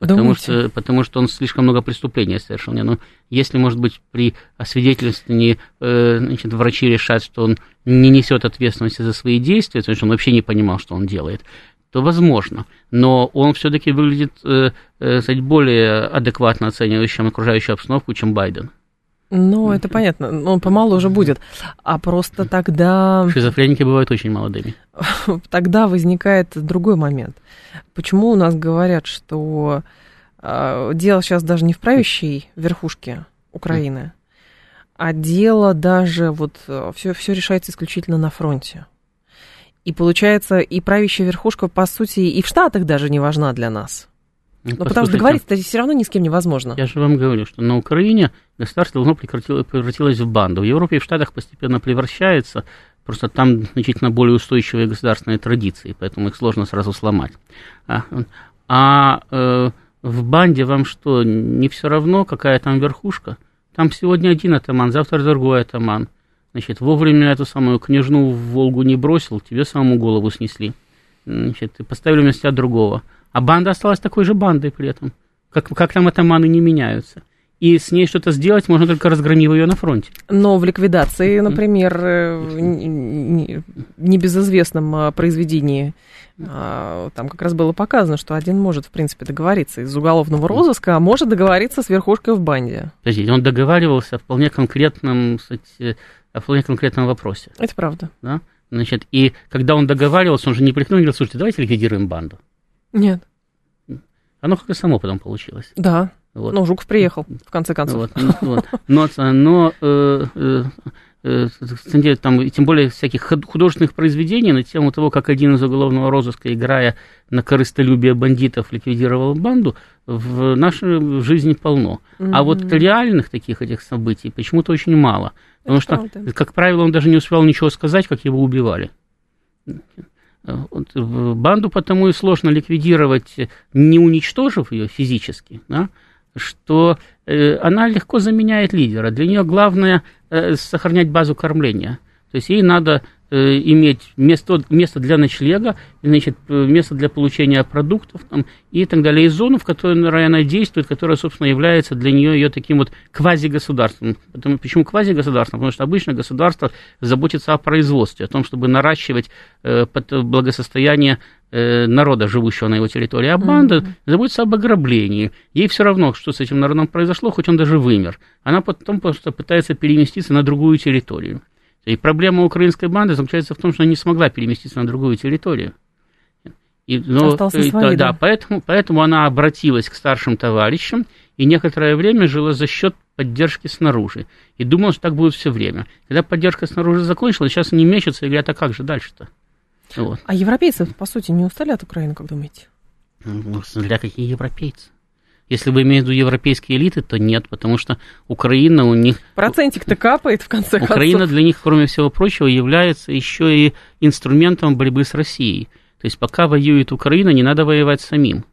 Потому что, потому что он слишком много преступлений совершил. Не, Ну, если, может быть, при освидетельствовании э, значит, врачи решат, что он не несет ответственности за свои действия, то есть он вообще не понимал, что он делает, то возможно. Но он все-таки выглядит э, э, более адекватно оценивающим окружающую обстановку, чем Байден.
Ну, это понятно. Он помалу уже будет. А просто тогда,
Шизофреники бывают очень молодыми.
тогда возникает другой момент. Почему у нас говорят, что э, дело сейчас даже не в правящей верхушке Украины, а дело даже вот все, все решается исключительно на фронте. И получается, и правящая верхушка, по сути, и в Штатах даже не важна для нас.
Ну,
Ну, потому что договориться все равно ни с кем невозможно.
Я же вам говорю, что на Украине государство давно превратилось в банду. В Европе и в Штатах постепенно превращается, просто там значительно более устойчивые государственные традиции, поэтому их сложно сразу сломать. А, а, э, в банде вам что, не все равно, какая там верхушка? Там сегодня один атаман, завтра другой атаман. Значит, вовремя эту самую княжну в Волгу не бросил, тебе самому голову снесли. Значит, поставили вместо другого. А банда осталась такой же бандой при этом. Как, как там атаманы не меняются. И с ней что-то сделать можно только разгромив ее на фронте.
Но в ликвидации, например, э, небезызвестном а, произведении, а, там как раз было показано, что один может, в принципе, договориться из уголовного розыска, а может договориться с верхушкой в банде.
Подождите, он договаривался о вполне конкретном, кстати, о вполне конкретном вопросе.
Это правда.
Да? Значит, и когда он договаривался, он же не приходил и говорил, слушайте, давайте ликвидируем банду.
Нет.
Оно как и само потом получилось.
Да.
Вот.
Ну, Жуков приехал, в конце концов.
Вот, ну, вот. Но, но э, э, э, там, тем более всяких художественных произведений на тему того, как один из уголовного розыска, играя на корыстолюбие бандитов, ликвидировал банду, в нашей жизни полно. А вот реальных таких этих событий почему-то очень мало. Потому
Это
что,
правда.
как правило, он даже не успел ничего сказать, как его убивали. Банду потому и сложно ликвидировать, не уничтожив ее физически, да, что э, она легко заменяет лидера. Для нее главное э, сохранять базу кормления. То есть ей надо э, иметь место, место для ночлега, значит, э, место для получения продуктов там, и так далее, и зону, в которой она действует, которая, собственно, является для нее ее таким вот квазигосударством. Потому, почему квазигосударством? Потому что обычно государство заботится о производстве, о том, чтобы наращивать э, благосостояние э, народа, живущего на его территории. А банда заботится об ограблении. Ей все равно, что с этим народом произошло, хоть он даже вымер. Она потом просто пытается переместиться на другую территорию. И проблема украинской банды заключается в том, что она не смогла переместиться на другую территорию. И, но,
Остался
э,
своей,
да,
да.
поэтому, поэтому она обратилась к старшим товарищам и некоторое время жила за счет поддержки снаружи. И думала, что так будет все время. Когда поддержка снаружи закончилась, сейчас они мечутся и говорят, а как же дальше-то? Вот.
А европейцы, по сути, не устали от Украины, как думаете?
Ну, Для какие европейцы? Если вы имеете в виду европейские элиты, то нет, потому что Украина у них...
Процентик-то капает, в конце
концов. Украина для них, кроме всего прочего, является еще и инструментом борьбы с Россией. То есть пока воюет Украина, не надо воевать самим.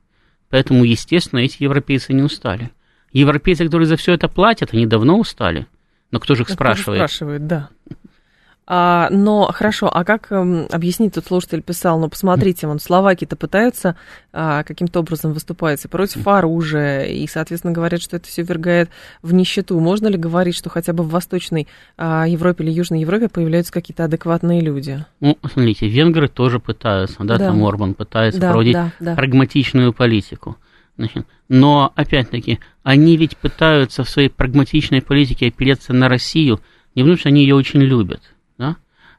Поэтому, естественно, эти европейцы не устали. Европейцы, которые за все это платят, они давно устали. Но кто же их спрашивает?
Кто спрашивает, да. А, но хорошо, а как эм, объяснить, тут слушатель писал, ну посмотрите, вон Словакии-то пытаются а, каким-то образом выступать против оружия, и, соответственно, говорят, что это все вергает в нищету. Можно ли говорить, что хотя бы в Восточной а, Европе или Южной Европе появляются какие-то адекватные люди?
Ну, смотрите, венгры тоже пытаются, да, да. там Орбан пытается да, проводить да, да. прагматичную политику. Значит, но, опять-таки, они ведь пытаются в своей прагматичной политике опереться на Россию, не потому что они ее очень любят?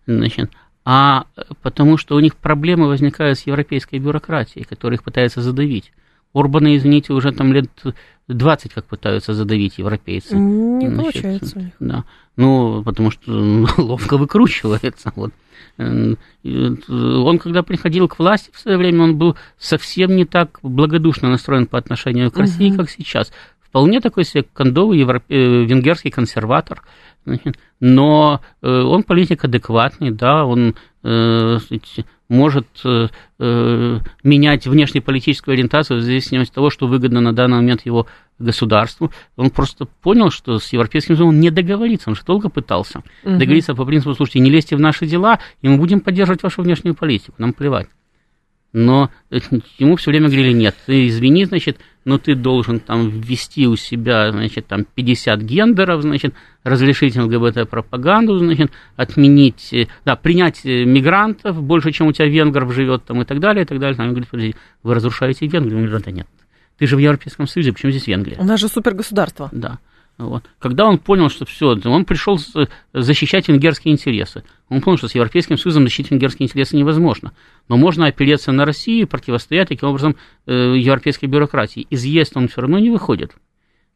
Значит, а потому что у них проблемы возникают с европейской бюрократией, которая их пытается задавить. Орбана, извините, уже там лет 20 как пытаются задавить европейцы.
Не Значит, получается.
Да. Ну, потому что ловко выкручивается. Вот. Он, когда приходил к власти в свое время, он был совсем не так благодушно настроен по отношению к России, угу. как сейчас. Вполне такой себе кондовый европе... Э, венгерский консерватор – но э, он политик адекватный, да, он э, может менять внешнеполитическую ориентацию в зависимости от того, что выгодно на данный момент его государству. Он просто понял, что с Европейским Союзом он не договорится, он же долго пытался угу. договориться по принципу, слушайте, не лезьте в наши дела, и мы будем поддерживать вашу внешнюю политику, нам плевать но ему все время говорили, нет, ты извини, значит, но ты должен там ввести у себя, значит, там 50 гендеров, значит, разрешить ЛГБТ-пропаганду, значит, отменить, э, да, принять э, мигрантов, больше, чем у тебя венгров живет, там, и так далее, и так далее. Там, говорит, подожди, вы разрушаете Венгрию? Он говорит, да нет, ты же в Европейском Союзе, почему здесь Венгрия?
У нас же супергосударство.
Да. Вот. Когда он понял, что все, он пришел защищать венгерские интересы. Он понял, что с Европейским Союзом защитить венгерские интересы невозможно. Но можно опереться на Россию и противостоять таким образом э, европейской бюрократии. Изъезд он все равно не выходит.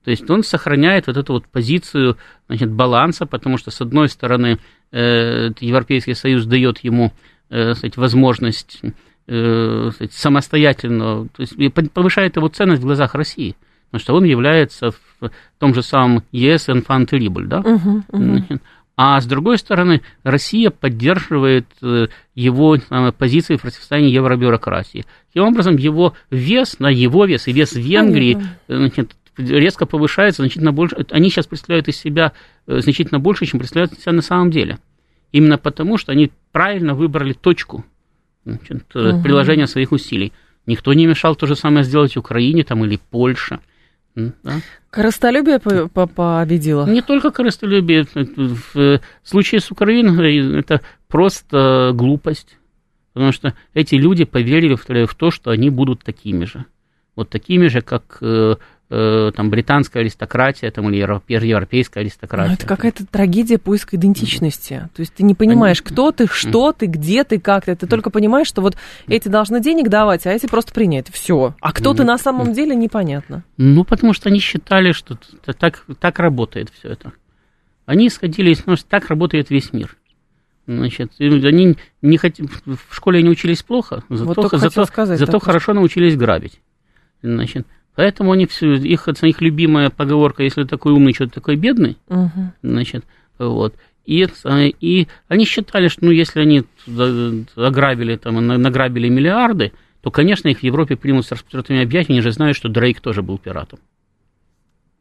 То есть он сохраняет вот эту вот позицию значит, баланса, потому что, с одной стороны, э, Европейский Союз дает ему э, возможность сказать, самостоятельно, то есть повышает его ценность в глазах России потому что он является в том же самом ЕС terrible, да? Uh-huh, uh-huh. А с другой стороны, Россия поддерживает э, его позиции в противостоянии евробюрократии. Таким образом, его вес, на его вес и вес Венгрии значит, резко повышается значительно больше. Они сейчас представляют из себя э, значительно больше, чем представляют из себя на самом деле. Именно потому, что они правильно выбрали точку значит, угу. приложения своих усилий. Никто не мешал то же самое сделать Украине там, или Польше –
да? Коростолюбие победило?
Не только коростолюбие. В случае с Украиной это просто глупость. Потому что эти люди поверили в то, что они будут такими же. Вот такими же, как э, там британская аристократия там, или европейская аристократия. Но
это какая-то трагедия поиска идентичности. То есть ты не понимаешь, кто ты, что ты, где ты, как ты. Ты только понимаешь, что вот эти должны денег давать, а эти просто принять. Все. А кто ты на самом деле, непонятно.
Ну, потому что они считали, что так, так работает все это. Они исходили из того, что так работает весь мир. Значит, они не хот... в школе не учились плохо, зато, вот зато, сказать, зато хорошо научились грабить. Значит, Поэтому они все, их, их любимая поговорка, если такой умный, что то такой бедный, угу. значит, вот. И, и они считали, что ну, если они ограбили, там, награбили миллиарды, то, конечно, их в Европе примут с распространенными объятиями, они же знают, что Дрейк тоже был пиратом.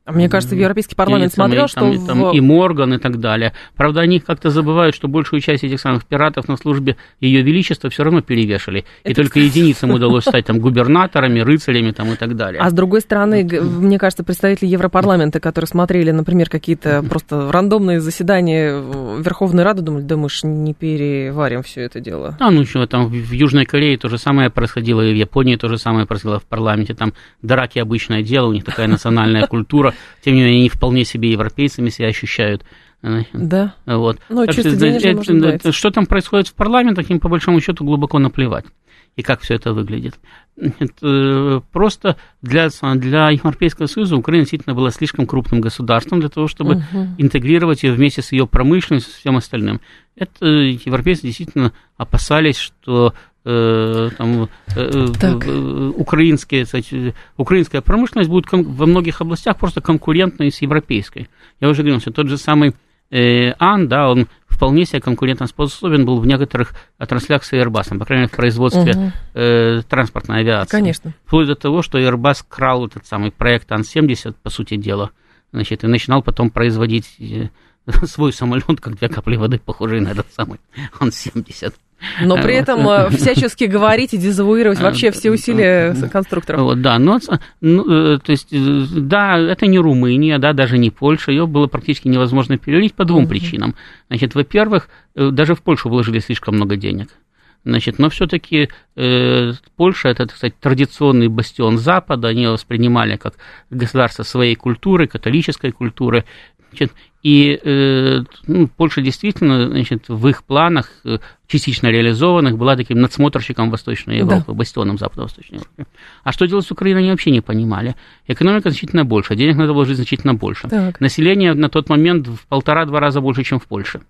А мне кажется, в Европейский парламент и, смотрел,
там,
что...
Там, в... и Морган и так далее. Правда, они как-то забывают, что большую часть этих самых пиратов на службе Ее Величества все равно перевешали. Это... И только единицам удалось стать там губернаторами, рыцарями там, и так далее.
А с другой стороны, мне кажется, представители Европарламента, которые смотрели, например, какие-то просто рандомные заседания Верховной Рады, думали, да мы ж не переварим все это дело.
А ну что, там в Южной Корее то же самое происходило, и в Японии то же самое происходило в парламенте. Там драки обычное дело, у них такая национальная культура тем не менее, они вполне себе европейцами себя ощущают.
Да.
Вот.
Ну, чисто это,
это, что там происходит в парламентах, им по большому счету глубоко наплевать. И как все это выглядит. Это э, просто для, для Европейского Союза Украина действительно была слишком крупным государством для того, чтобы угу. интегрировать ее вместе с ее промышленностью и всем остальным. Это европейцы действительно опасались, что э, там, украинские, кстати, украинская промышленность будет во многих областях просто конкурентной с европейской. Я уже говорил, что тот же самый Ан, да, он вполне себе конкурентоспособен был в некоторых отраслях с Airbus, по крайней мере, в производстве угу. э, транспортной авиации.
Конечно.
Вплоть до того, что Airbus крал этот самый проект Ан-70, по сути дела, значит, и начинал потом производить свой самолет, как две капли воды, похожие на этот самый Ан-70.
Но при этом э, всячески говорить и дезавуировать вообще все усилия конструкторов.
Вот, да, но, ну, э, то есть, э, да, это не Румыния, да, даже не Польша, ее было практически невозможно переварить по двум угу. причинам. Значит, во-первых, даже в Польшу вложили слишком много денег. Значит, но все-таки э, Польша это, так сказать, традиционный бастион Запада, они его воспринимали как государство своей культуры, католической культуры. Значит, и э, ну, Польша действительно, значит, в их планах, э, частично реализованных, была таким надсмотрщиком Восточной Европы, да. бастионом Западно-Восточной Европы. А что делать с Украиной, они вообще не понимали. Экономика значительно больше, денег надо вложить значительно больше. Так. Население на тот момент в полтора-два раза больше, чем в Польше.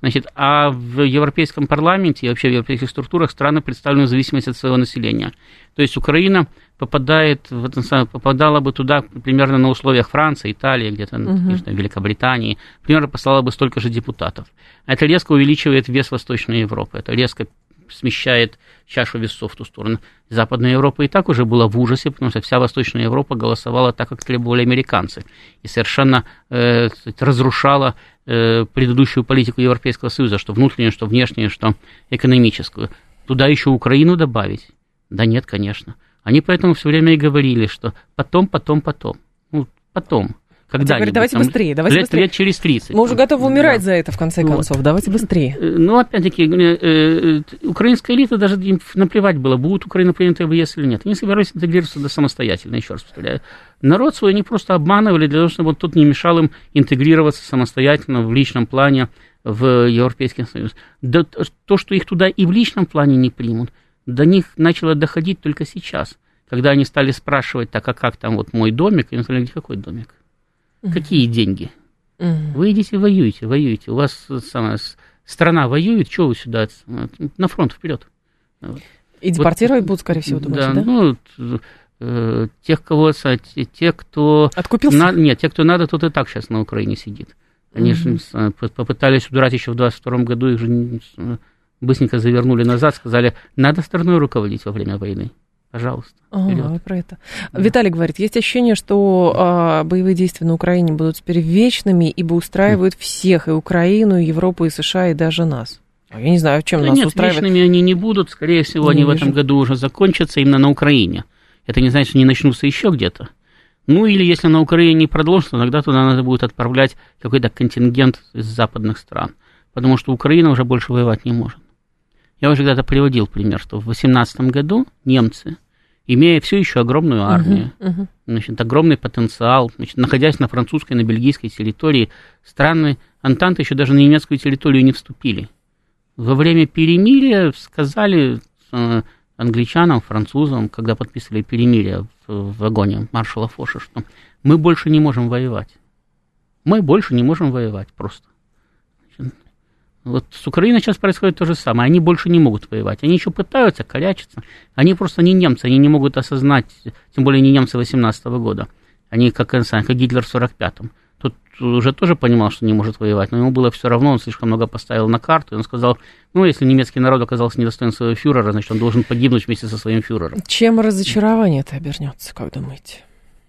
Значит, а в Европейском парламенте и вообще в европейских структурах страны представлены в зависимости от своего населения. То есть Украина попадает, в это, попадала бы туда примерно на условиях Франции, Италии, где-то, угу. конечно, Великобритании, примерно послала бы столько же депутатов. Это резко увеличивает вес Восточной Европы, это резко смещает чашу весов в ту сторону. Западная Европа и так уже была в ужасе, потому что вся Восточная Европа голосовала так, как требовали американцы, и совершенно э, разрушала э, предыдущую политику Европейского Союза, что внутреннюю, что внешнюю, что экономическую. Туда еще Украину добавить? Да нет, конечно. Они поэтому все время и говорили, что потом, потом, потом. Ну, потом. Когда
говорит, давайте там, быстрее, давайте
лет,
быстрее.
Лет через 30.
Мы уже готовы умирать да. за это, в конце концов. Вот. Давайте быстрее.
Э, ну, опять-таки, э, э, украинская элита даже им наплевать было, будет Украина принята в ЕС или нет. Они собирались интегрироваться да, самостоятельно, еще раз повторяю. Народ свой они просто обманывали для того, чтобы он тут не мешал им интегрироваться самостоятельно в личном плане в Европейский Союз. Да, то, что их туда и в личном плане не примут, до них начало доходить только сейчас, когда они стали спрашивать, так, а как там вот мой домик, и они сказали, какой домик? Какие деньги? Вы идите воюете, воюете. У вас самая страна воюет, что вы сюда? На фронт вперед.
И депортировать вот, будут, скорее всего, думаете, да?
да? ну, э, тех, кого, те, кто...
Откупился?
На, нет, те, кто надо, тот и так сейчас на Украине сидит. Они угу. же попытались удрать еще в 22 году, их же быстренько завернули назад, сказали, надо страной руководить во время войны. Пожалуйста.
А, про это. Да. Виталий говорит, есть ощущение, что а, боевые действия на Украине будут теперь вечными, ибо устраивают mm. всех, и Украину, и Европу, и США, и даже нас. А я не знаю, чем да нас
нет,
устраивает.
вечными они не будут, скорее всего, не они вижу. в этом году уже закончатся именно на Украине. Это не значит, что не начнутся еще где-то. Ну или если на Украине не продолжится, тогда туда надо будет отправлять какой-то контингент из западных стран, потому что Украина уже больше воевать не может. Я уже когда-то приводил пример, что в 2018 году немцы, имея все еще огромную армию, uh-huh, uh-huh. Значит, огромный потенциал, значит, находясь на французской, на бельгийской территории, страны Антанты еще даже на немецкую территорию не вступили. Во время перемирия сказали э, англичанам, французам, когда подписывали перемирие в, в вагоне маршала Фоша, что мы больше не можем воевать. Мы больше не можем воевать просто. Вот с Украиной сейчас происходит то же самое. Они больше не могут воевать. Они еще пытаются, корячиться. Они просто не немцы, они не могут осознать, тем более не немцы 18 -го года. Они как, как Гитлер в 45-м. Тут уже тоже понимал, что не может воевать, но ему было все равно, он слишком много поставил на карту, и он сказал, ну, если немецкий народ оказался недостоин своего фюрера, значит, он должен погибнуть вместе со своим фюрером.
Чем разочарование это обернется, как думаете?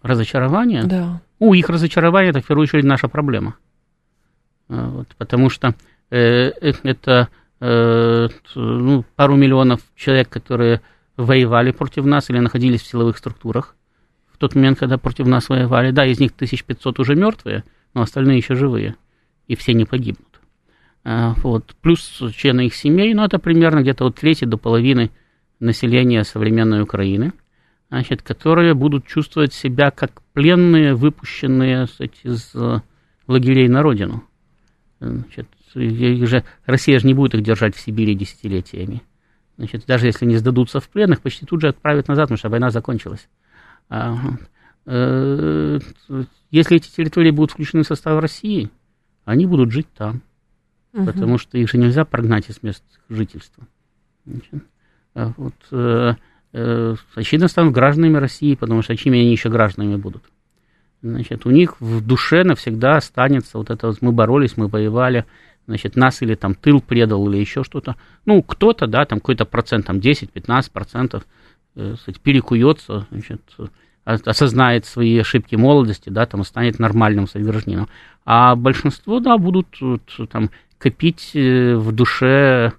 Разочарование?
Да.
У, их разочарование – это в первую очередь наша проблема. А, вот, потому что это э, ну, пару миллионов человек, которые воевали против нас или находились в силовых структурах в тот момент, когда против нас воевали. Да, из них 1500 уже мертвые, но остальные еще живые, и все не погибнут. А, вот. Плюс члены их семей, ну, это примерно где-то от трети до половины населения современной Украины, значит, которые будут чувствовать себя как пленные, выпущенные кстати, из э, лагерей на родину. Значит, же, Россия же не будет их держать в Сибири десятилетиями. Значит, даже если не сдадутся в плен, их почти тут же отправят назад, потому что война закончилась. А, э, если эти территории будут включены в состав России, они будут жить там, угу. потому что их же нельзя прогнать из мест жительства. Значит, вот, э, э, очевидно, станут гражданами России, потому что чьими они еще гражданами будут. Значит, у них в душе навсегда останется вот это вот мы боролись, мы воевали, значит, нас или там тыл предал, или еще что-то. Ну, кто-то, да, там какой-то процент, там 10-15 процентов, э, перекуется, значит, осознает свои ошибки молодости, да, там станет нормальным совержением. А большинство, да, будут вот, там копить э, в душе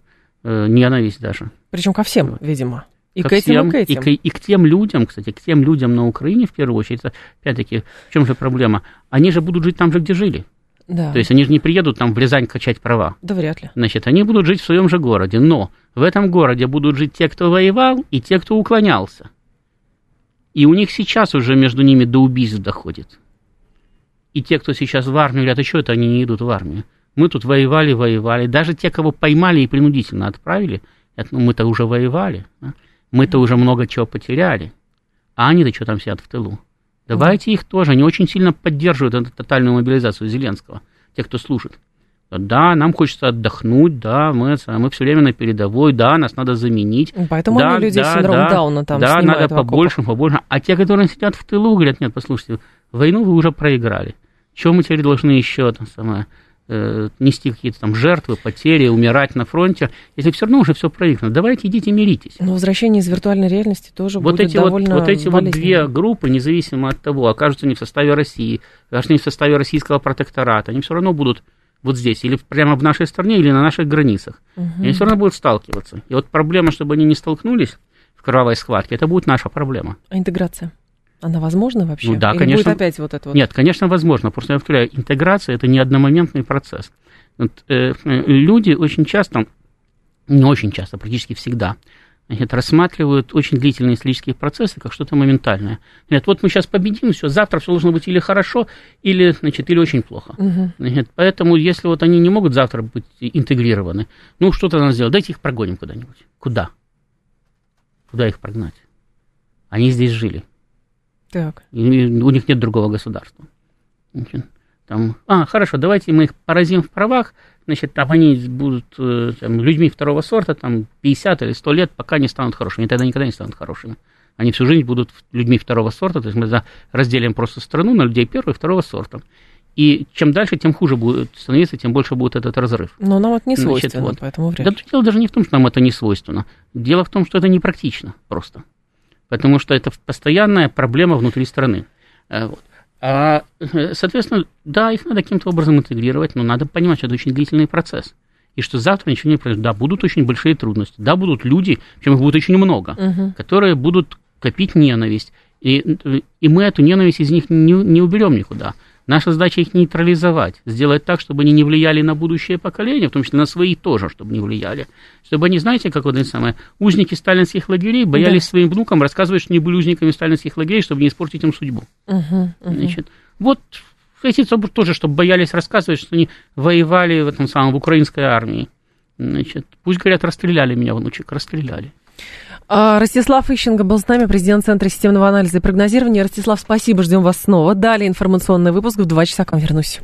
э, ненависть даже.
Причем ко всем, видимо.
И ко к этим, всем, и к этим. И к, и к тем людям, кстати, к тем людям на Украине, в первую очередь, опять-таки, в чем же проблема? Они же будут жить там же, где жили. Да. То есть они же не приедут там в Рязань качать права.
Да вряд ли.
Значит, они будут жить в своем же городе, но в этом городе будут жить те, кто воевал, и те, кто уклонялся. И у них сейчас уже между ними до убийств доходит. И те, кто сейчас в армию, говорят, а что это они не идут в армию? Мы тут воевали, воевали. Даже те, кого поймали и принудительно отправили, это, ну, мы-то уже воевали. Да? Мы-то уже много чего потеряли, а они-то что там сидят в тылу. Давайте их тоже. Они очень сильно поддерживают эту тотальную мобилизацию Зеленского, те, кто служит. Да, нам хочется отдохнуть, да, мы, мы все время на передовой, да, нас надо заменить.
Поэтому
да,
они людей да, синдром да, Дауна там
Да, надо побольше, побольше. А те, которые сидят в тылу, говорят, нет, послушайте, войну вы уже проиграли. Чего мы теперь должны еще там самое нести какие-то там жертвы, потери, умирать на фронте, если все равно уже все проиграно. Давайте идите миритесь.
Но возвращение из виртуальной реальности тоже
вот
будет
эти
довольно
вот, вот эти вот две группы, независимо от того, окажутся они в составе России, окажутся они в составе российского протектората, они все равно будут вот здесь, или прямо в нашей стране, или на наших границах. Угу. они все равно будут сталкиваться. И вот проблема, чтобы они не столкнулись в кровавой схватке, это будет наша проблема.
А интеграция? Она возможна вообще?
Ну да,
Или
конечно.
будет опять вот это вот?
Нет, конечно, возможно. Просто я повторяю, интеграция это не одномоментный процесс. Вот, э, люди очень часто, не очень часто, практически всегда, значит, рассматривают очень длительные исторические процессы как что-то моментальное. Говорят, вот мы сейчас победим, все, завтра все должно быть или хорошо, или, значит, или очень плохо. Угу. Значит, поэтому, если вот они не могут завтра быть интегрированы, ну, что-то надо сделать, дайте их прогоним куда-нибудь. Куда? Куда их прогнать? Они здесь жили.
Так.
И у них нет другого государства. Там, а, хорошо, давайте мы их поразим в правах, значит, там они будут э, там, людьми второго сорта, там, 50 или 100 лет, пока не станут хорошими. Они тогда никогда не станут хорошими. Они всю жизнь будут людьми второго сорта, то есть мы разделим просто страну на людей первого и второго сорта. И чем дальше, тем хуже будет становиться, тем больше будет этот разрыв.
Но нам это не свойственно, Значит, вот. поэтому вряд
ли. Да, дело даже не в том, что нам это не свойственно. Дело в том, что это непрактично просто потому что это постоянная проблема внутри страны. Э, вот. А, э, соответственно, да, их надо каким-то образом интегрировать, но надо понимать, что это очень длительный процесс. И что завтра ничего не произойдет. Да, будут очень большие трудности. Да, будут люди, чем их будет очень много, угу. которые будут копить ненависть. И, и мы эту ненависть из них не, не уберем никуда. Наша задача их нейтрализовать, сделать так, чтобы они не влияли на будущее поколение, в том числе на свои тоже, чтобы не влияли. Чтобы они, знаете, как вот это самое, узники сталинских лагерей боялись да. своим внукам рассказывать, что они были узниками сталинских лагерей, чтобы не испортить им судьбу. Угу, угу. Значит, вот эти тоже, чтобы боялись рассказывать, что они воевали в этом самом в украинской армии. Значит, пусть говорят, расстреляли меня, внучек, расстреляли.
А, Ростислав Ищенко был с нами, президент Центра системного анализа и прогнозирования. Ростислав, спасибо, ждем вас снова. Далее информационный выпуск в два часа к вам вернусь.